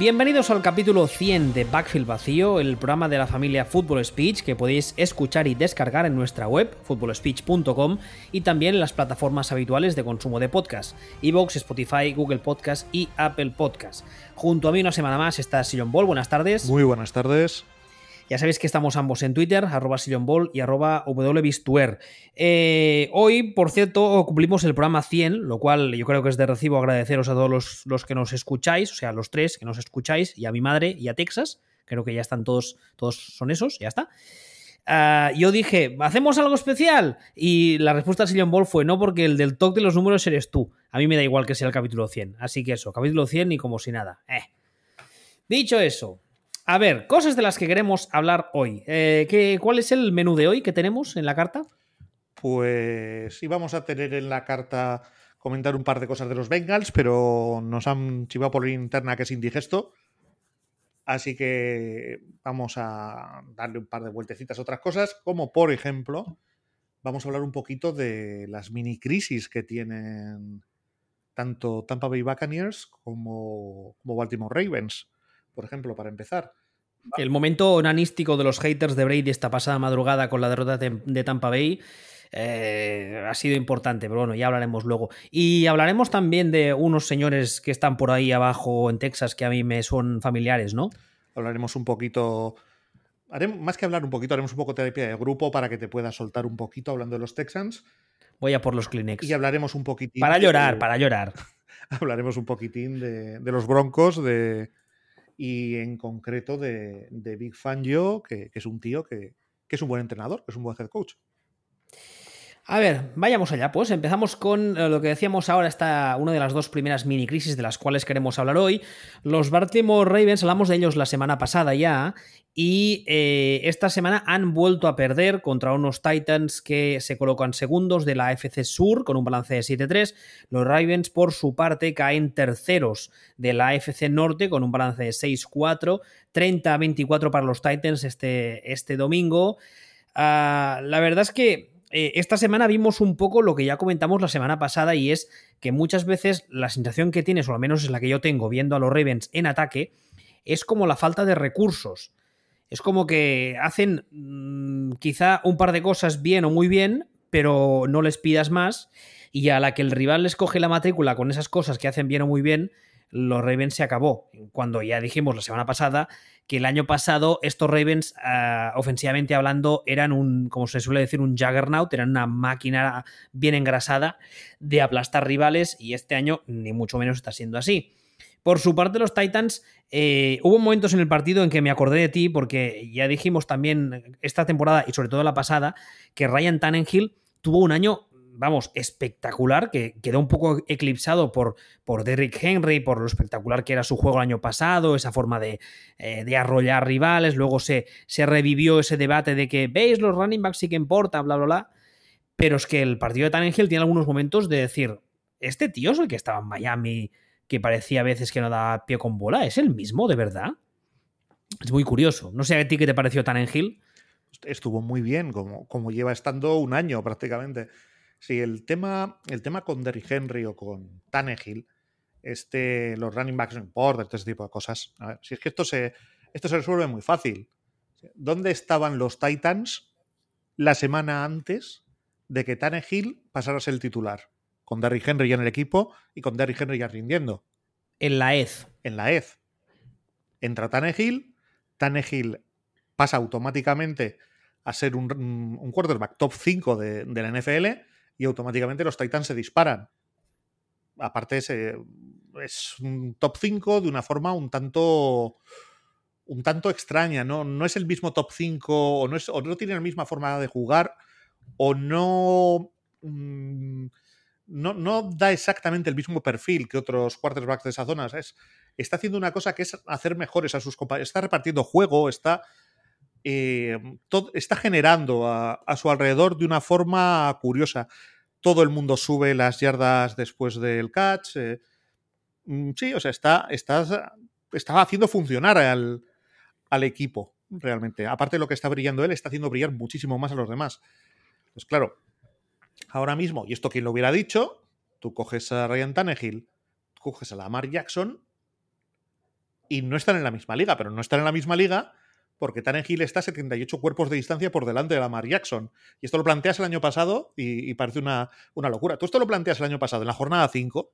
Bienvenidos al capítulo 100 de Backfield Vacío, el programa de la familia Football Speech que podéis escuchar y descargar en nuestra web, footballspeech.com, y también en las plataformas habituales de consumo de podcast, Evox, Spotify, Google Podcast y Apple Podcast. Junto a mí una semana más está Sillon Ball, buenas tardes. Muy buenas tardes. Ya sabéis que estamos ambos en Twitter, arroba Ball y arroba wbistuer. Eh, hoy, por cierto, cumplimos el programa 100, lo cual yo creo que es de recibo agradeceros a todos los, que nos escucháis, o sea, los tres que nos escucháis, y a mi madre y a Texas. Creo que ya están todos, todos son esos, ya está. Ah, yo dije, ¿hacemos algo especial? Y la respuesta de Sillon Ball fue no, porque el del talk de los números eres tú. A mí me da igual que sea el capítulo 100. Así que eso, capítulo 100 y como si nada. Eh. Dicho eso, a ver, cosas de las que queremos hablar hoy. Eh, ¿qué, ¿Cuál es el menú de hoy que tenemos en la carta? Pues íbamos a tener en la carta comentar un par de cosas de los Bengals, pero nos han chivado por interna que es indigesto. Así que vamos a darle un par de vueltecitas a otras cosas, como por ejemplo, vamos a hablar un poquito de las mini crisis que tienen tanto Tampa Bay Buccaneers como Baltimore Ravens, por ejemplo, para empezar. El momento onanístico de los haters de Brady esta pasada madrugada con la derrota de, Tampa Bay eh, ha sido importante, pero bueno, ya hablaremos luego. Y hablaremos también de unos señores que están por ahí abajo en Texas que a mí me son familiares, ¿no? Hablaremos un poquito. Haremos, más que hablar un poquito, haremos un poco de terapia de grupo para que te puedas soltar un poquito hablando de los Texans. Voy a por los Kleenex. Y hablaremos un poquitín. Para llorar, para llorar. hablaremos un poquitín de, de los Broncos, de, y en concreto de, Big Fan Joe, que, es un tío que, que, es un buen entrenador, que es un buen head coach. A ver, vayamos allá, pues empezamos con eh, lo que decíamos ahora, está una de las dos primeras mini crisis de las cuales queremos hablar hoy. Los Baltimore Ravens, hablamos de ellos la semana pasada ya, y eh, esta semana han vuelto a perder contra unos Titans que se colocan segundos de la AFC Sur con un balance de 7-3. Los Ravens, por su parte, caen terceros de la AFC Norte con un balance de 6-4, 30-24 para los Titans este, este domingo. Ah, la verdad es que eh, esta semana vimos un poco lo que ya comentamos la semana pasada y es que muchas veces la sensación que tienes, o al menos es la que yo tengo viendo a los Ravens en ataque, es como la falta de recursos. Es como que hacen mm, quizá un par de cosas bien o muy bien, pero no les pidas más. Y a la que el rival les coge la matrícula con esas cosas que hacen bien o muy bien, los Ravens se acabó. Cuando ya dijimos la semana pasada que el año pasado estos Ravens, ah, ofensivamente hablando, eran un, como se suele decir, un juggernaut, eran una máquina bien engrasada de aplastar rivales y este año ni mucho menos está siendo así. Por su parte, los Titans, eh, hubo momentos en el partido en que me acordé de ti, porque ya dijimos también esta temporada y sobre todo la pasada, que Ryan Tannenhill tuvo un año vamos, espectacular, que quedó un poco eclipsado por, por Derrick Henry, por lo espectacular que era su juego el año pasado, esa forma de, eh, arrollar rivales, luego se, se, revivió ese debate de que, veis, los running backs sí que importa, bla, bla, bla, pero es que el partido de Tannehill tiene algunos momentos de decir, este tío es el que estaba en Miami, que parecía a veces que no daba pie con bola, ¿es el mismo, de verdad? Es muy curioso. No sé a ti qué te pareció Tannehill. Estuvo muy bien, como, como lleva estando un año prácticamente. Sí, el tema, el tema con Derrick Henry o con Tannehill, este, los running backs no importa, este tipo de cosas. A ver, si es que esto se, esto se resuelve muy fácil. ¿Dónde estaban los Titans la semana antes de que Tannehill pasara a ser el titular? Con Derrick Henry ya en el equipo y con Derrick Henry ya rindiendo. En la EZ. En la EZ. Entra Tannehill, Tannehill pasa automáticamente a ser un, un quarterback top 5 de, de la NFL y automáticamente los Titans se disparan. Aparte es, es un top 5 de una forma un tanto un tanto extraña, ¿no? No es el mismo top 5 o no, es, o no tiene la misma forma de jugar o no, mm, no, no da exactamente el mismo perfil que otros quarterbacks de esa zona. Es, está haciendo una cosa que es hacer mejores a sus compañeros. Está repartiendo juego, está eh, está generando a, su alrededor de una forma curiosa. Todo el mundo sube las yardas después del catch. Eh, mm, sí, o sea, está, está, está haciendo funcionar al, al, equipo, realmente. Aparte de lo que está brillando él, está haciendo brillar muchísimo más a los demás. Pues claro, ahora mismo, y esto quien lo hubiera dicho, tú coges a Ryan Tannehill, coges a Lamar Jackson y no están en la misma liga, pero no están en la misma liga porque Tannehill está a 78 cuerpos de distancia por delante de Lamar Jackson. Y esto lo planteas el año pasado y, parece una, una, locura. Tú esto lo planteas el año pasado, en la jornada 5,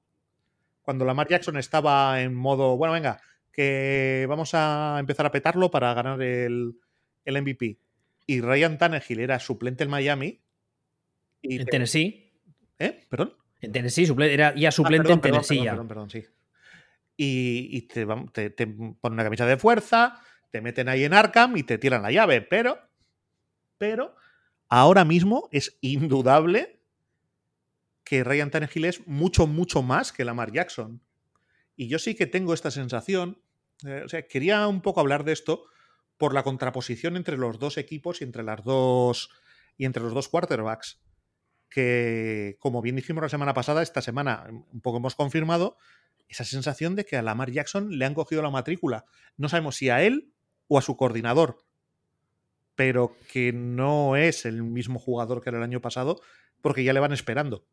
cuando Lamar Jackson estaba en modo, bueno, venga, que vamos a empezar a petarlo para ganar el, el MVP. Y Ryan Tannehill era suplente en Miami. Y en Tennessee. ¿Eh? ¿Perdón? En Tennessee, era ya ah, suplente en Tennessee. Perdón, perdón, sí. Y, te, te, te ponen una camisa de fuerza, te meten ahí en Arkham y te tiran la llave. Pero, pero, ahora mismo es indudable que Ryan Tannehill es mucho, mucho más que Lamar Jackson. Y yo sí que tengo esta sensación. Eh, o sea, quería un poco hablar de esto por la contraposición entre los dos equipos y entre las dos. y entre los dos quarterbacks. Que, como bien dijimos la semana pasada, esta semana un poco hemos confirmado esa sensación de que a Lamar Jackson le han cogido la matrícula. No sabemos si a él o a su coordinador, pero que no es el mismo jugador que era el año pasado porque ya le van esperando.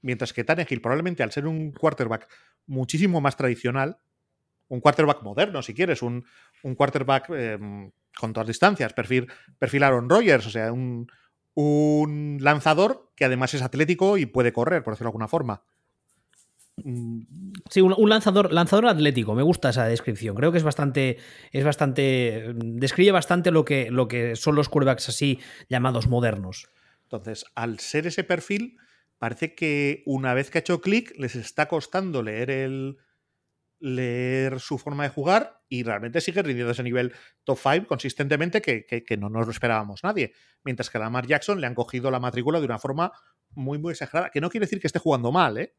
Mientras que Tannehill, probablemente al ser un quarterback muchísimo más tradicional, un quarterback moderno, si quieres, un, un quarterback em, con todas distancias, perfil, perfil Aaron Rodgers, o sea, un, un lanzador que además es atlético y puede correr, por decirlo de alguna forma. Sí, un, lanzador, lanzador atlético. Me gusta esa descripción. Creo que es bastante. Es bastante. Describe bastante lo que, lo que son los quarterbacks así llamados modernos. Entonces, al ser ese perfil, parece que una vez que ha hecho clic, les está costando leer el. Leer su forma de jugar y realmente sigue rindiendo ese nivel top 5 consistentemente que, que, no nos lo esperábamos nadie. Mientras que a Lamar Jackson le han cogido la matrícula de una forma muy, muy exagerada. Que no quiere decir que esté jugando mal, ¿eh?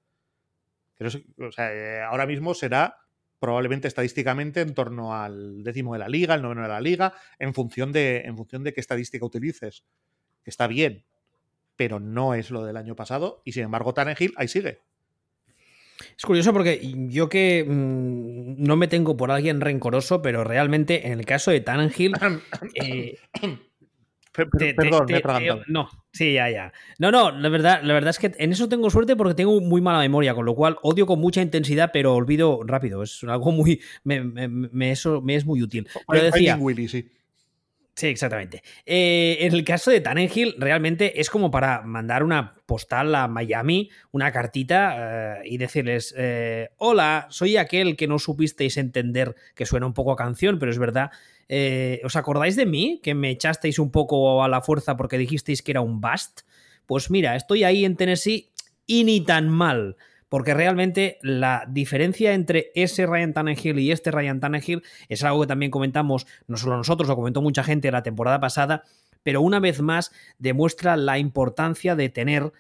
Eh, ahora mismo será probablemente estadísticamente en torno al décimo de la liga, el noveno de la liga, en función de, en función de qué estadística utilices. Que está bien, pero no es lo del año pasado. Y sin embargo, Tannehill ahí sigue. Es curioso porque yo que mm, no me tengo por alguien rencoroso, pero realmente en el caso de Tannehill. eh, perdón, me he No, sí, ya, ya. No, no, la verdad, la verdad es que en eso tengo suerte porque tengo muy mala memoria, con lo cual odio con mucha intensidad, pero olvido rápido. Es algo muy. Me, eso me es muy útil. Pero decía, sí. Sí, exactamente. Eh, en el caso de Tannenhill, realmente es como para mandar una postal a Miami, una cartita eh, y decirles: eh, Hola, soy aquel que no supisteis entender, que suena un poco a canción, pero es verdad. ¿Os acordáis de mí? Que me echasteis un poco a la fuerza porque dijisteis que era un bust. Pues mira, estoy ahí en Tennessee y ni tan mal porque realmente la diferencia entre ese Ryan Tannehill y este Ryan Tannehill es algo que también comentamos, no solo nosotros, lo comentó mucha gente la temporada pasada, pero una vez más demuestra la importancia de tener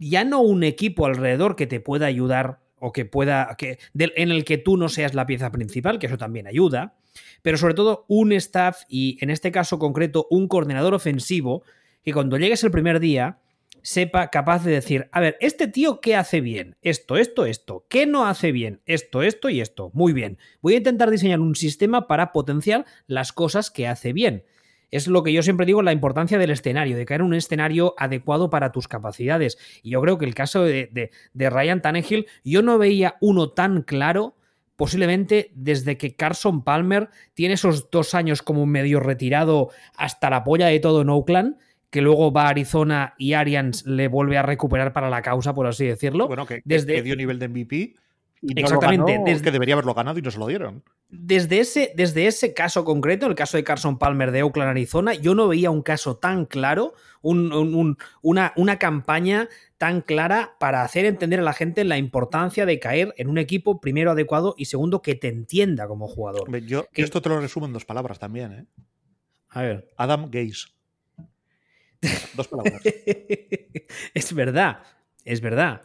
ya no un equipo alrededor que te pueda ayudar o que pueda que en el que tú no seas la pieza principal, que eso también ayuda, pero sobre todo un staff y en este caso concreto un coordinador ofensivo que cuando llegues el primer día sepa capaz de decir, a ver, este tío qué hace bien, esto, esto, esto, qué no hace bien, esto, esto y esto. Muy bien, voy a intentar diseñar un sistema para potenciar las cosas que hace bien. Es lo que yo siempre digo, la importancia del escenario, de crear un escenario adecuado para tus capacidades. Y yo creo que el caso de, de, Ryan Tannehill, yo no veía uno tan claro posiblemente desde que Carson Palmer tiene esos dos años como medio retirado hasta la polla de todo en Oakland, que luego va a Arizona y Arians le vuelve a recuperar para la causa, por así decirlo. Bueno, que, desde... dio nivel de MVP. Y Exactamente. desde... que debería haberlo ganado y no se lo dieron. Desde ese, desde ese caso concreto, el caso de Carson Palmer de Oakland, Arizona, yo no veía un caso tan claro, una, una campaña tan clara para hacer entender a la gente la importancia de caer en un equipo, primero adecuado y segundo que te entienda como jugador. Yo esto te lo resumo en dos palabras también. ¿eh? A ver. Adam Gaze. Dos palabras. es verdad, es verdad.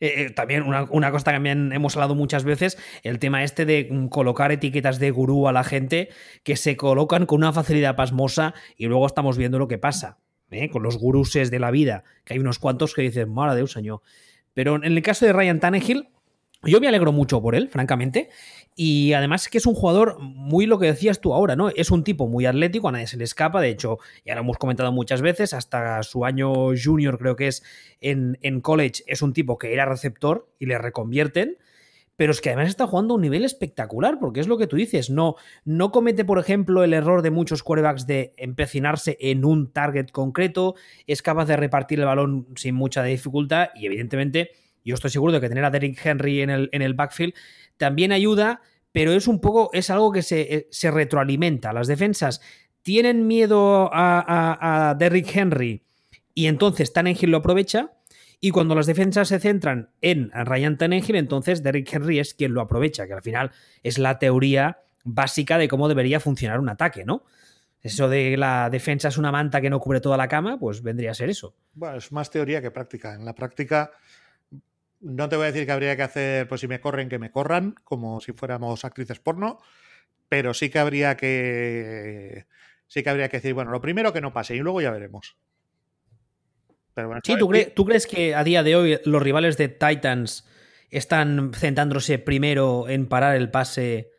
Eh, eh, también una, cosa que también hemos hablado muchas veces, el tema este de colocar etiquetas de gurú a la gente que se colocan con una facilidad pasmosa y luego estamos viendo lo que pasa, ¿eh? con los guruses de la vida, que hay unos cuantos que dicen, mala de un señor. Pero en el caso de Ryan Tannehill, yo me alegro mucho por él, francamente. Y además que es un jugador muy lo que decías tú ahora, ¿no? Es un tipo muy atlético, a nadie se le escapa. De hecho, ya lo hemos comentado muchas veces, hasta su año junior creo que es en, en college, es un tipo que era receptor y le reconvierten. pero es que además está jugando a un nivel espectacular, porque es lo que tú dices, no, no comete, por ejemplo, el error de muchos quarterbacks de empecinarse en un target concreto, es capaz de repartir el balón sin mucha dificultad y evidentemente yo estoy seguro de que tener a Derrick Henry en el, en el backfield también ayuda, pero es un poco, es algo que se, eh, se retroalimenta. Las defensas tienen miedo a, a, Derrick Henry y entonces Tannehill lo aprovecha. Y cuando las defensas se centran en Ryan Tannehill, entonces Derrick Henry es quien lo aprovecha, que al final es la teoría básica de cómo debería funcionar un ataque, ¿no? Eso de la defensa es una manta que no cubre toda la cama, pues vendría a ser eso. Bueno, es más teoría que práctica. En la práctica, no te voy a decir que habría que hacer, pues si me corren, que me corran, como si fuéramos actrices porno, pero sí que habría que sí que habría que decir, bueno, lo primero que no pase y luego ya veremos. Pero bueno, sí, ¿tú, ¿tú, crees que a día de hoy los rivales de Titans están centrándose primero en parar el pase?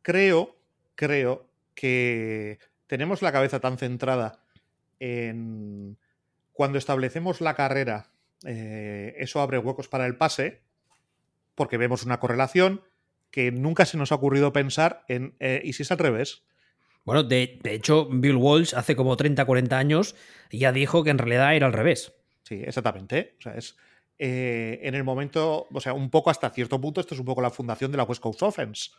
Creo, creo que tenemos la cabeza tan centrada en cuando establecemos la carrera, eh, eso abre huecos para el pase, porque vemos una correlación que nunca se nos ha ocurrido pensar en, eh, ¿y si es al revés? Bueno, de, hecho, Bill Walsh hace como 30, 40 años ya dijo que en realidad era al revés. Sí, exactamente. O sea, es eh, en el momento, o sea, un poco hasta cierto punto, esto es un poco la fundación de la West Coast Offense,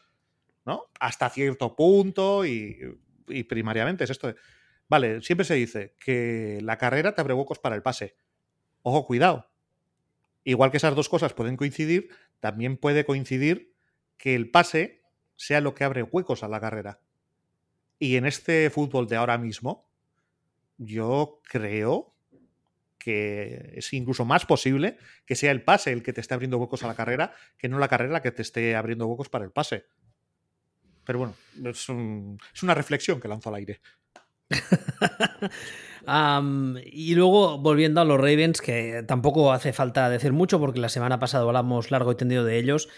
¿no? Hasta cierto punto y, y primariamente es esto. vale, siempre se dice que la carrera te abre huecos para el pase. Ojo, cuidado. Igual que esas dos cosas pueden coincidir, también puede coincidir que el pase sea lo que abre huecos a la carrera. Y en este fútbol de ahora mismo, yo creo que es incluso más posible que sea el pase el que te esté abriendo huecos a la carrera que no la carrera que te esté abriendo huecos para el pase. Pero bueno, es, una reflexión que lanzo al aire. Y luego, volviendo a los Ravens, que tampoco hace falta decir mucho porque la semana pasada hablamos largo y tendido de ellos.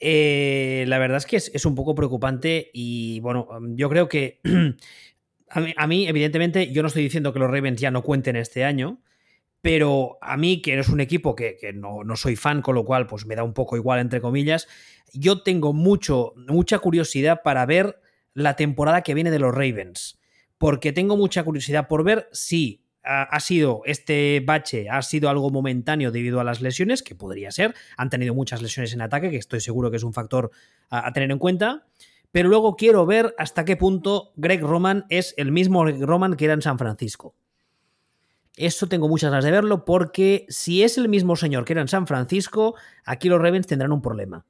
Eh, la verdad es que es, un poco preocupante y bueno, yo creo que a, mí, evidentemente, yo no estoy diciendo que los Ravens ya no cuenten este año, pero a mí, que es un equipo que, no, soy fan, con lo cual pues me da un poco igual, entre comillas, yo tengo mucho, mucha curiosidad para ver la temporada que viene de los Ravens, porque tengo mucha curiosidad por ver si ha, sido este bache, ha sido algo momentáneo debido a las lesiones, que podría ser. Han tenido muchas lesiones en ataque, que estoy seguro que es un factor a, tener en cuenta. Pero luego quiero ver hasta qué punto Greg Roman es el mismo Roman que era en San Francisco. Eso tengo muchas ganas de verlo porque si es el mismo señor que era en San Francisco, aquí los Ravens tendrán un problema.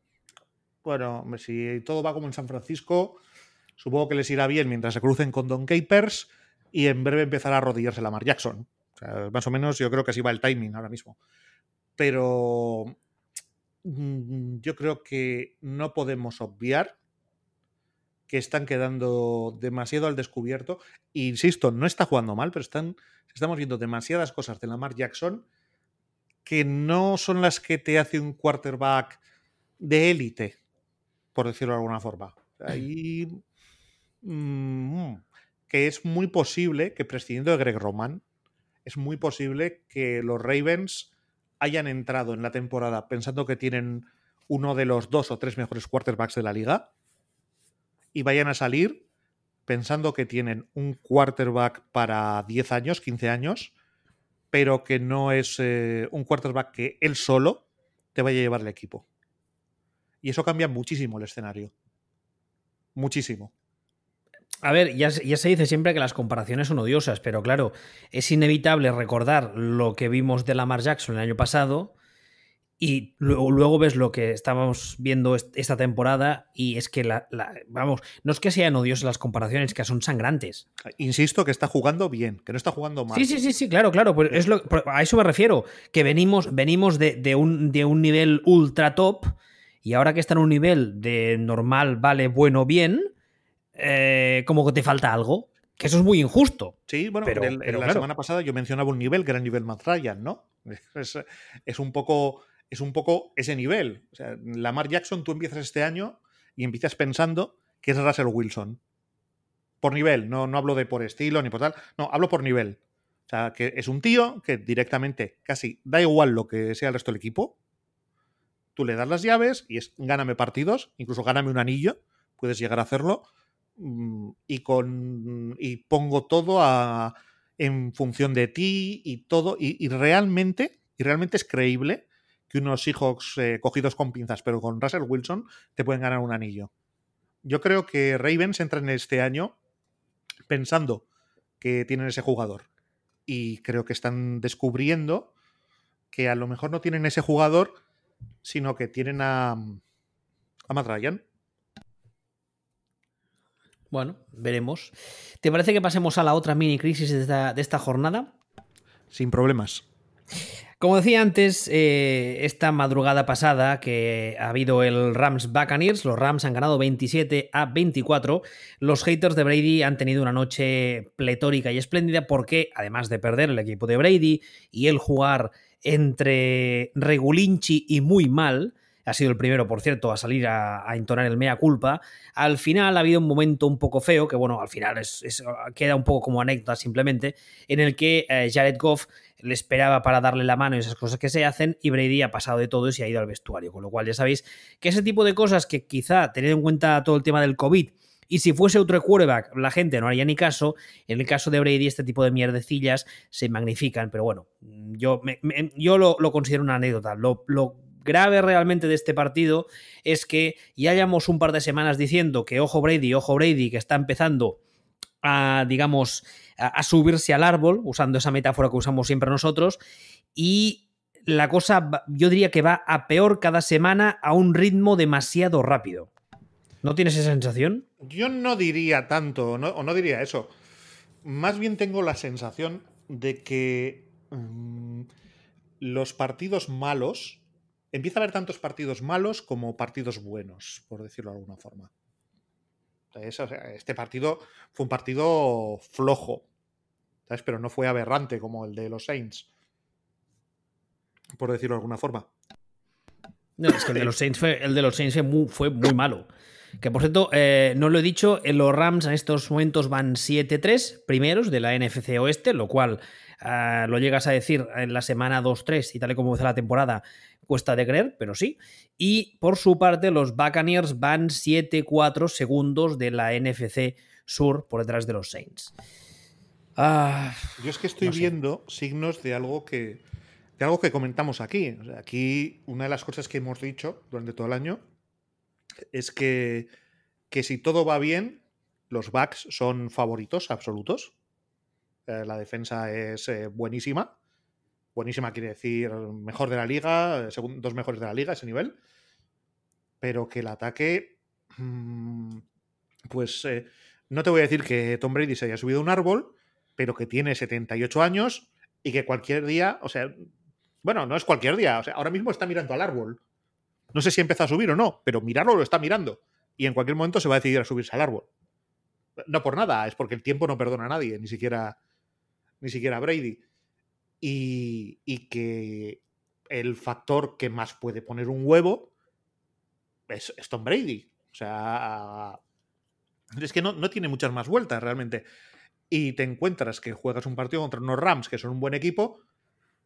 Bueno, si todo va como en San Francisco, supongo que les irá bien mientras se crucen con Don Capers y en breve empezará a arrodillarse Lamar Jackson. O sea, más o menos yo creo que así va el timing ahora mismo. Pero mm, yo creo que no podemos obviar que están quedando demasiado al descubierto. insisto, no está jugando mal, pero están, estamos viendo demasiadas cosas de Lamar Jackson que no son las que te hace un quarterback de élite, por decirlo de alguna forma. Ahí mm, que es muy posible que prescindiendo de Greg Roman, es muy posible que los Ravens hayan entrado en la temporada pensando que tienen uno de los dos o tres mejores quarterbacks de la liga y vayan a salir pensando que tienen un quarterback para 10 años, 15 años, pero que no es eh, un quarterback que él solo te vaya a llevar el equipo. Y eso cambia muchísimo el escenario. Muchísimo. A ver, ya, se dice siempre que las comparaciones son odiosas, pero claro, es inevitable recordar lo que vimos de Lamar Jackson el año pasado y luego, ves lo que estábamos viendo esta temporada y es que, la, vamos, no es que sean odiosas las comparaciones, que son sangrantes. Insisto que está jugando bien, que no está jugando mal. Sí, sí, sí, sí claro, claro, pues es lo, a eso me refiero, que venimos, venimos de, un, de un nivel ultra top y ahora que está en un nivel de normal, vale, bueno, bien eh, como que te falta algo. Que eso es muy injusto. Sí, bueno, pero, la semana pasada yo mencionaba un nivel que era el nivel Matt Ryan, ¿no? Es, un poco, es un poco ese nivel. O sea, Lamar Jackson, tú empiezas este año y empiezas pensando que es Russell Wilson. Por nivel, no, no hablo de por estilo ni por tal, no, hablo por nivel. O sea, que es un tío que directamente casi da igual lo que sea el resto del equipo, tú le das las llaves y es gáname partidos, incluso gáname un anillo, puedes llegar a hacerlo, y, con, y pongo todo a, en función de ti y todo, y, realmente, y realmente es creíble que unos Seahawks eh, cogidos con pinzas, pero con Russell Wilson, te pueden ganar un anillo. Yo creo que Ravens entra en este año pensando que tienen ese jugador. Y creo que están descubriendo que a lo mejor no tienen ese jugador, sino que tienen a, a Matt Ryan. Bueno, veremos. ¿Te parece que pasemos a la otra mini crisis de esta, de esta jornada? Sin problemas. Como decía antes, eh, esta madrugada pasada que ha habido el Rams Buccaneers, los Rams han ganado 27 a 24. Los haters de Brady han tenido una noche pletórica y espléndida porque, además de perder el equipo de Brady y el jugar entre regulinchi y muy mal, ha sido el primero, por cierto, a salir a, entonar el mea culpa. Al final ha habido un momento un poco feo, que bueno, al final es, queda un poco como anécdota simplemente, en el que eh, Jared Goff le esperaba para darle la mano y esas cosas que se hacen, y Brady ha pasado de todo y se ha ido al vestuario. Con lo cual ya sabéis que ese tipo de cosas que quizá, teniendo en cuenta todo el tema del COVID, y si fuese otro quarterback, la gente no haría ni caso. En el caso de Brady, este tipo de mierdecillas se magnifican. Pero bueno, yo, yo lo, considero una anécdota. Lo, grave realmente de este partido es que ya hayamos un par de semanas diciendo que ojo Brady, ojo Brady, que está empezando a, digamos, a, subirse al árbol, usando esa metáfora que usamos siempre nosotros, y la cosa yo diría que va a peor cada semana a un ritmo demasiado rápido. ¿No tienes esa sensación? Yo no diría tanto, o no diría eso. Más bien tengo la sensación de que mm, los partidos malos empieza a haber tantos partidos malos como partidos buenos, por decirlo de alguna forma. este partido fue un partido flojo, ¿sabes? pero no fue aberrante como el de los Saints, por decirlo de alguna forma. No, es que el de los Saints fue, muy, malo. Que por cierto, eh, no lo he dicho, en los Rams en estos momentos van 7-3 primeros de la NFC Oeste, lo cual ah, lo llegas a decir en la semana 2-3 y tal y como empezó la temporada, cuesta de creer, pero sí. Y por su parte, los Buccaneers van 7-4 segundos de la NFC Sur por detrás de los Saints. Ah, Yo es que estoy viendo signos de algo que, de algo que comentamos aquí. aquí una de las cosas que hemos dicho durante todo el año es que, que si todo va bien, los Bucks son favoritos absolutos. Eh, la defensa es eh, buenísima buenísima quiere decir mejor de la liga, dos mejores de la liga, ese nivel. Pero que el ataque, mm, pues eh, no te voy a decir que Tom Brady se haya subido a un árbol, pero que tiene 78 años y que cualquier día, o sea, bueno, no es cualquier día, o sea, ahora mismo está mirando al árbol. No sé si empieza a subir o no, pero mirarlo lo está mirando. Y en cualquier momento se va a decidir a subirse al árbol. No por nada, es porque el tiempo no perdona a nadie, ni siquiera, ni siquiera a Brady y, que el factor que más puede poner un huevo es, Tom Brady. O sea, es que no, tiene muchas más vueltas realmente. Y te encuentras que juegas un partido contra unos Rams que son un buen equipo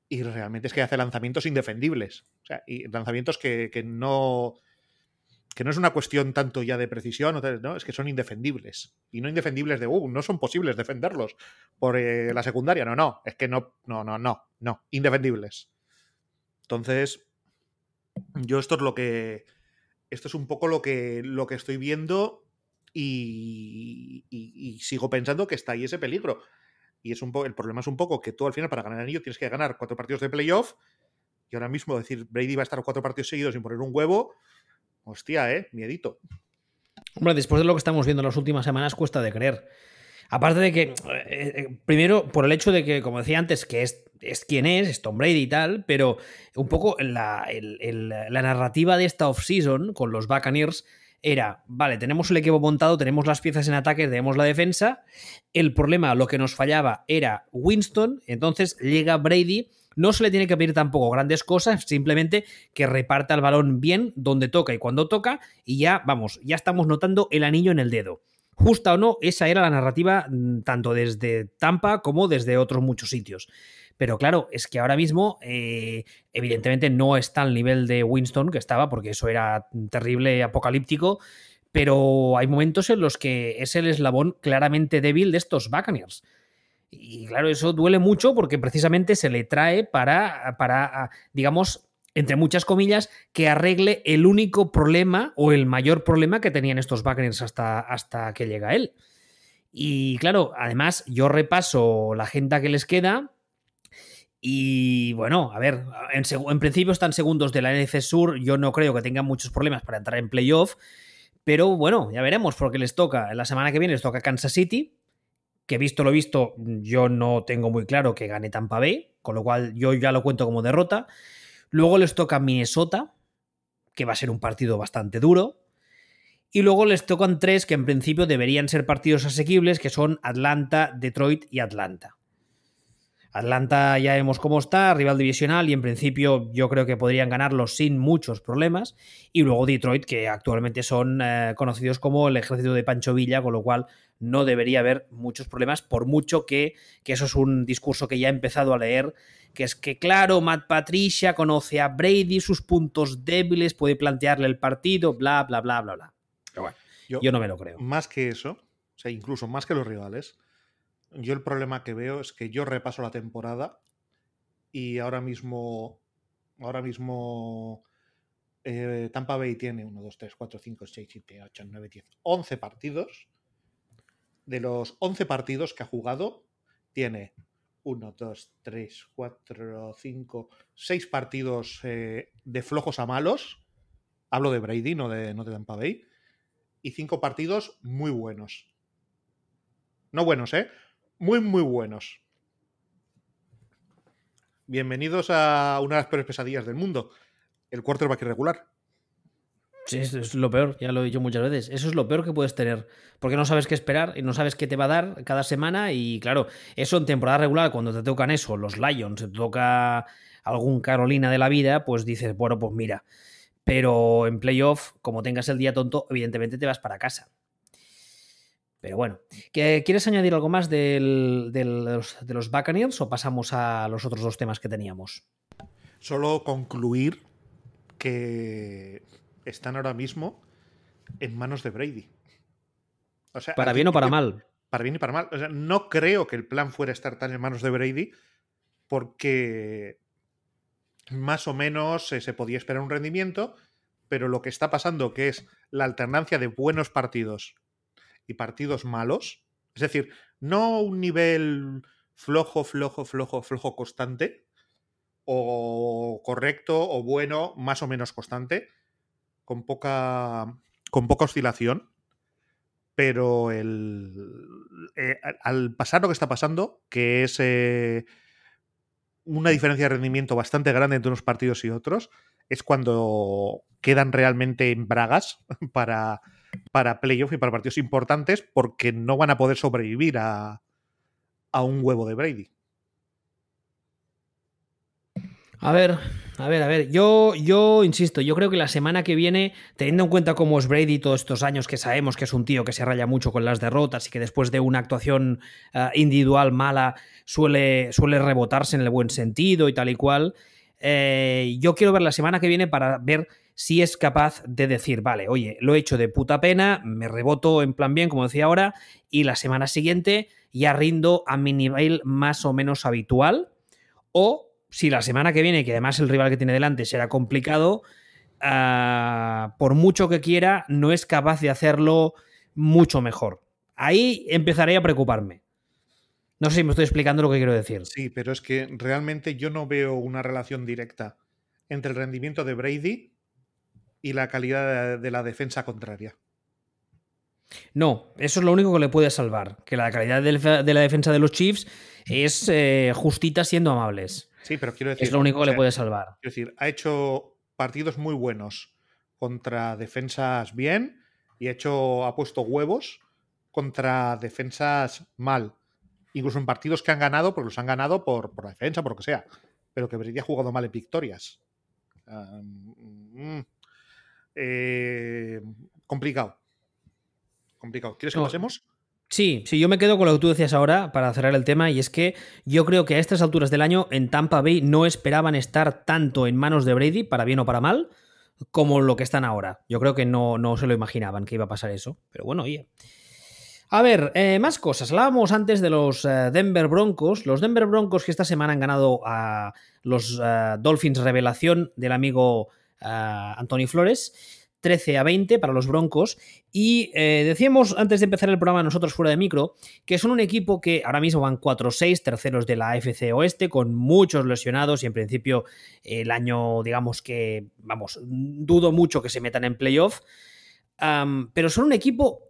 y realmente es que hace lanzamientos indefendibles. O sea, y lanzamientos que, que no que no es una cuestión tanto ya de precisión, ¿no? es que son indefendibles. Y no indefendibles de, uh, no son posibles defenderlos por eh, la secundaria. No, no, es que no, no, no, no, no, indefendibles. Entonces, yo esto es lo que, esto es un poco lo que, lo que estoy viendo y, sigo pensando que está ahí ese peligro. Y es un el problema es un poco que tú al final para ganar anillo tienes que ganar cuatro partidos de playoff y ahora mismo decir Brady va a estar cuatro partidos seguidos sin poner un huevo, Hostia, ¿eh? Miedito. Hombre, después de lo que estamos viendo en las últimas semanas, cuesta de creer. Aparte de que, eh, eh, primero, por el hecho de que, como decía antes, que es, es quien es, es Tom Brady y tal, pero un poco la, la narrativa de esta offseason con los Buccaneers era, vale, tenemos el equipo montado, tenemos las piezas en ataque, tenemos la defensa. El problema, lo que nos fallaba era Winston, entonces llega Brady no se le tiene que pedir tampoco grandes cosas, simplemente que reparta el balón bien donde toca y cuando toca y ya, vamos, ya estamos notando el anillo en el dedo. Justa o no, esa era la narrativa mm, tanto desde Tampa como desde otros muchos sitios. Pero claro, es que ahora mismo, eh, evidentemente, no está al nivel de Winston que estaba, porque eso era terrible, apocalíptico. Pero hay momentos en los que es el eslabón claramente débil de estos Buccaneers. Y claro, eso duele mucho porque precisamente se le trae para, para digamos, entre muchas comillas, que arregle el único problema o el mayor problema que tenían estos Buccaneers hasta, hasta que llega él. Y claro, además yo repaso la agenda que les queda y bueno, a ver, en, en, principio están segundos de la NFC Sur, yo no creo que tengan muchos problemas para entrar en playoff, pero bueno, ya veremos porque les toca, la semana que viene les toca Kansas City, que visto lo visto, yo no tengo muy claro que gane Tampa Bay, con lo cual yo ya lo cuento como derrota. Luego les toca Minnesota, que va a ser un partido bastante duro. Y luego les tocan tres que en principio deberían ser partidos asequibles, que son Atlanta, Detroit y Atlanta. Atlanta ya vemos cómo está, rival divisional, y en principio yo creo que podrían ganarlo sin muchos problemas. Y luego Detroit, que actualmente son eh, conocidos como el ejército de Pancho Villa, con lo cual no debería haber muchos problemas, por mucho que, que eso es un discurso que ya he empezado a leer que es que, claro, Matt Patricia conoce a Brady, sus puntos débiles, puede plantearle el partido, bla, bla, bla, bla, bla. Pero bueno, yo, no me lo creo. Más que eso, o sea, incluso más que los rivales, yo el problema que veo es que yo repaso la temporada y ahora mismo, ahora mismo eh, Tampa Bay tiene 1, 2, 3, 4, 5, 6, 7, 8, 9, 10, 11 partidos. De los 11 partidos que ha jugado, tiene 1, 2, 3, 4, 5, 6 partidos eh, de flojos a malos. Hablo de Brady, no de, no de Tampa Bay. Y 5 partidos muy buenos. No buenos, ¿eh? Muy, muy buenos. Bienvenidos a una de las peores pesadillas del mundo. El quarterback irregular. Sí, es lo peor, ya lo he dicho muchas veces. Eso es lo peor que puedes tener, porque no sabes qué esperar y no sabes qué te va a dar cada semana. Y claro, eso en temporada regular, cuando te tocan eso, los Lions, te toca algún Carolina de la vida, pues dices, bueno, pues mira. Pero en playoff, como tengas el día tonto, evidentemente te vas para casa. Pero bueno, ¿quieres añadir algo más del, de los, de los Buccaneers o pasamos a los otros dos temas que teníamos? Solo concluir que están ahora mismo en manos de Brady. O sea, para bien o para mal. Para bien y para mal. O sea, no creo que el plan fuera estar tan en manos de Brady porque más o menos se podía esperar un rendimiento, pero lo que está pasando, que es la alternancia de buenos partidos y partidos malos, es decir, no un nivel flojo, flojo, flojo, flojo constante, o correcto o bueno, más o menos constante, con poca, con poca oscilación, pero el, eh, al pasar lo que está pasando, que es eh, una diferencia de rendimiento bastante grande entre unos partidos y otros, es cuando quedan realmente en bragas para, para playoff y para partidos importantes porque no van a poder sobrevivir a, a un huevo de Brady. A ver, a ver, a ver. Yo, yo insisto, yo creo que la semana que viene, teniendo en cuenta cómo es Brady todos estos años que sabemos que es un tío que se raya mucho con las derrotas y que después de una actuación uh, individual mala suele, suele rebotarse en el buen sentido y tal y cual. Eh, yo quiero ver la semana que viene para ver si es capaz de decir, vale, oye, lo he hecho de puta pena, me reboto en plan bien, como decía ahora, y la semana siguiente ya rindo a mi nivel más o menos habitual, o si la semana que viene, que además el rival que tiene delante será complicado, uh, por mucho que quiera, no es capaz de hacerlo mucho mejor. Ahí empezaré a preocuparme. No sé si me estoy explicando lo que quiero decir. Sí, pero es que realmente yo no veo una relación directa entre el rendimiento de Brady y la calidad de la defensa contraria. No, eso es lo único que le puede salvar, que la calidad de la defensa de los Chiefs es eh, justita siendo amables. Sí, pero quiero decir. Es lo único que le puede salvar. Quiero decir, ha hecho partidos muy buenos contra defensas bien y ha, hecho, ha puesto huevos contra defensas mal. Incluso en partidos que han ganado, porque los han ganado por, por la defensa, por lo que sea. Pero que Brady ha jugado mal en victorias. Um, eh, complicado. Complicado. ¿Quieres que No. pasemos? Sí, sí, yo me quedo con lo que tú decías ahora para cerrar el tema y es que yo creo que a estas alturas del año en Tampa Bay no esperaban estar tanto en manos de Brady, para bien o para mal, como lo que están ahora. Yo creo que no, no se lo imaginaban que iba a pasar eso, pero bueno, oye. A ver, eh, más cosas. Hablábamos antes de los eh, Denver Broncos. Los Denver Broncos que esta semana han ganado a los eh, Dolphins Revelación del amigo Anthony Flores. 13 a 20 para los Broncos. Y eh, decíamos antes de empezar el programa nosotros fuera de micro que son un equipo que ahora mismo van 4-6, terceros de la AFC Oeste, con muchos lesionados y en principio el año, digamos que, vamos, dudo mucho que se metan en playoff. pero son un equipo,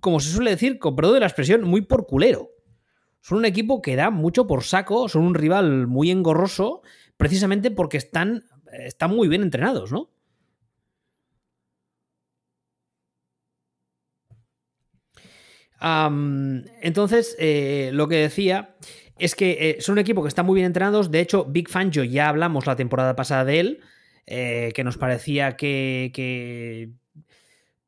como se suele decir, con perdón de la expresión, muy por culero. Son un equipo que da mucho por saco, son un rival muy engorroso, precisamente porque están, están muy bien entrenados, ¿no? Entonces, eh, lo que decía es que eh, son un equipo que está muy bien entrenados. De hecho, Big Fangio ya hablamos la temporada pasada de él, eh, que nos parecía que, que,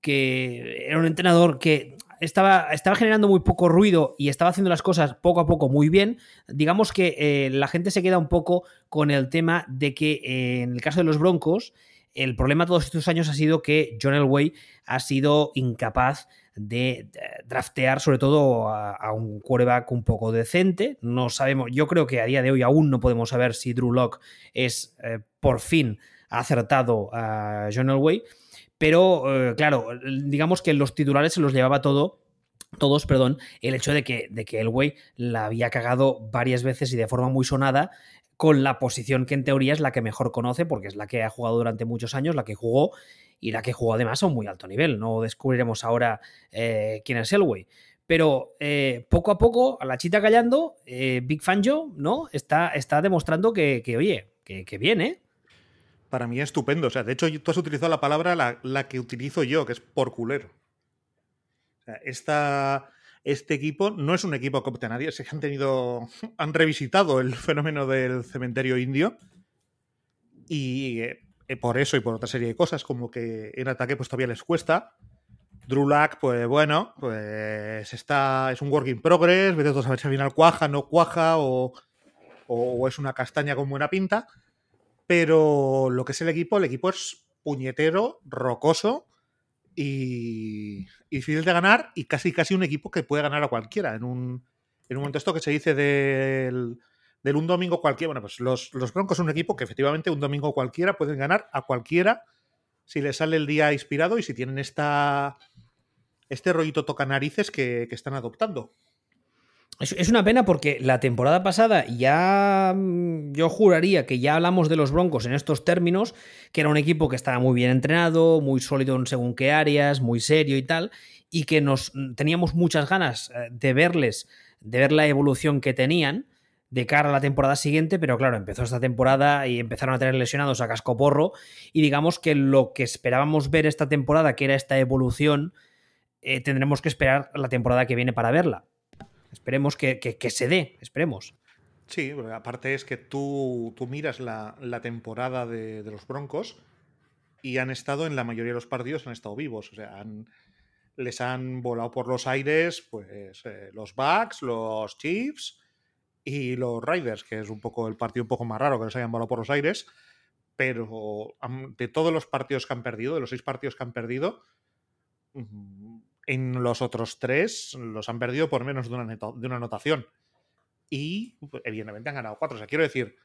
que, era un entrenador que estaba, estaba generando muy poco ruido y estaba haciendo las cosas poco a poco muy bien. Digamos que la gente se queda un poco con el tema de que en el caso de los Broncos, el problema todos estos años ha sido que John Elway ha sido incapaz de draftear sobre todo a, un quarterback un poco decente. No sabemos, yo creo que a día de hoy aún no podemos saber si Drew Locke es eh, por fin acertado a John Elway, pero eh, claro, digamos que los titulares se los llevaba todo todos, perdón, el hecho de que, de que Elway la había cagado varias veces y de forma muy sonada con la posición que en teoría es la que mejor conoce, porque es la que ha jugado durante muchos años, la que jugó y la que jugó además a un muy alto nivel. No descubriremos ahora eh, quién es Elway. Pero eh, poco a poco, a la chita callando, eh, Big Fan Joe, ¿no? Está, está demostrando que, oye, que, ¿eh? Para mí es estupendo. O sea, de hecho, tú has utilizado la palabra la, que utilizo yo, que es por culero. Esta, este equipo no es un equipo que opte a nadie. Se han tenido. Han revisitado el fenómeno del cementerio indio. Y eh, por eso y por otra serie de cosas, como que en ataque pues todavía les cuesta. Drulak, pues bueno, pues está, es un work in progress, vete a saber si al final cuaja, no cuaja o, o, es una castaña con buena pinta. Pero lo que es el equipo, el equipo es puñetero, rocoso y, y difícil de ganar y casi casi un equipo que puede ganar a cualquiera. En un, en un momento esto que se dice del del un domingo cualquiera. Bueno, pues los, Broncos son un equipo que efectivamente un domingo cualquiera pueden ganar a cualquiera si les sale el día inspirado y si tienen esta, este rollito toca narices que, están adoptando. Es una pena porque la temporada pasada ya mm, yo juraría que ya hablamos de los Broncos en estos términos, que era un equipo que estaba muy bien entrenado, muy sólido en según qué áreas, muy serio y tal, y que nos teníamos muchas ganas eh, de verles, de ver la evolución que tenían de cara a la temporada siguiente, pero claro, empezó esta temporada y empezaron a tener lesionados a casco porro y digamos que lo que esperábamos ver esta temporada, que era esta evolución, eh, tendremos que esperar la temporada que viene para verla. Esperemos que, se dé, esperemos. Sí, aparte es que tú, tú miras la, temporada de, los Broncos y han estado en la mayoría de los partidos, han estado vivos, o sea, les han volado por los aires pues eh, los Bucks, los Chiefs, y los Riders, que es un poco el partido un poco más raro que les hayan volado por los aires, pero de todos los partidos que han perdido, de los seis partidos que han perdido, en los otros tres los han perdido por menos de una, de anotación. Y evidentemente han ganado cuatro. O sea, quiero decir,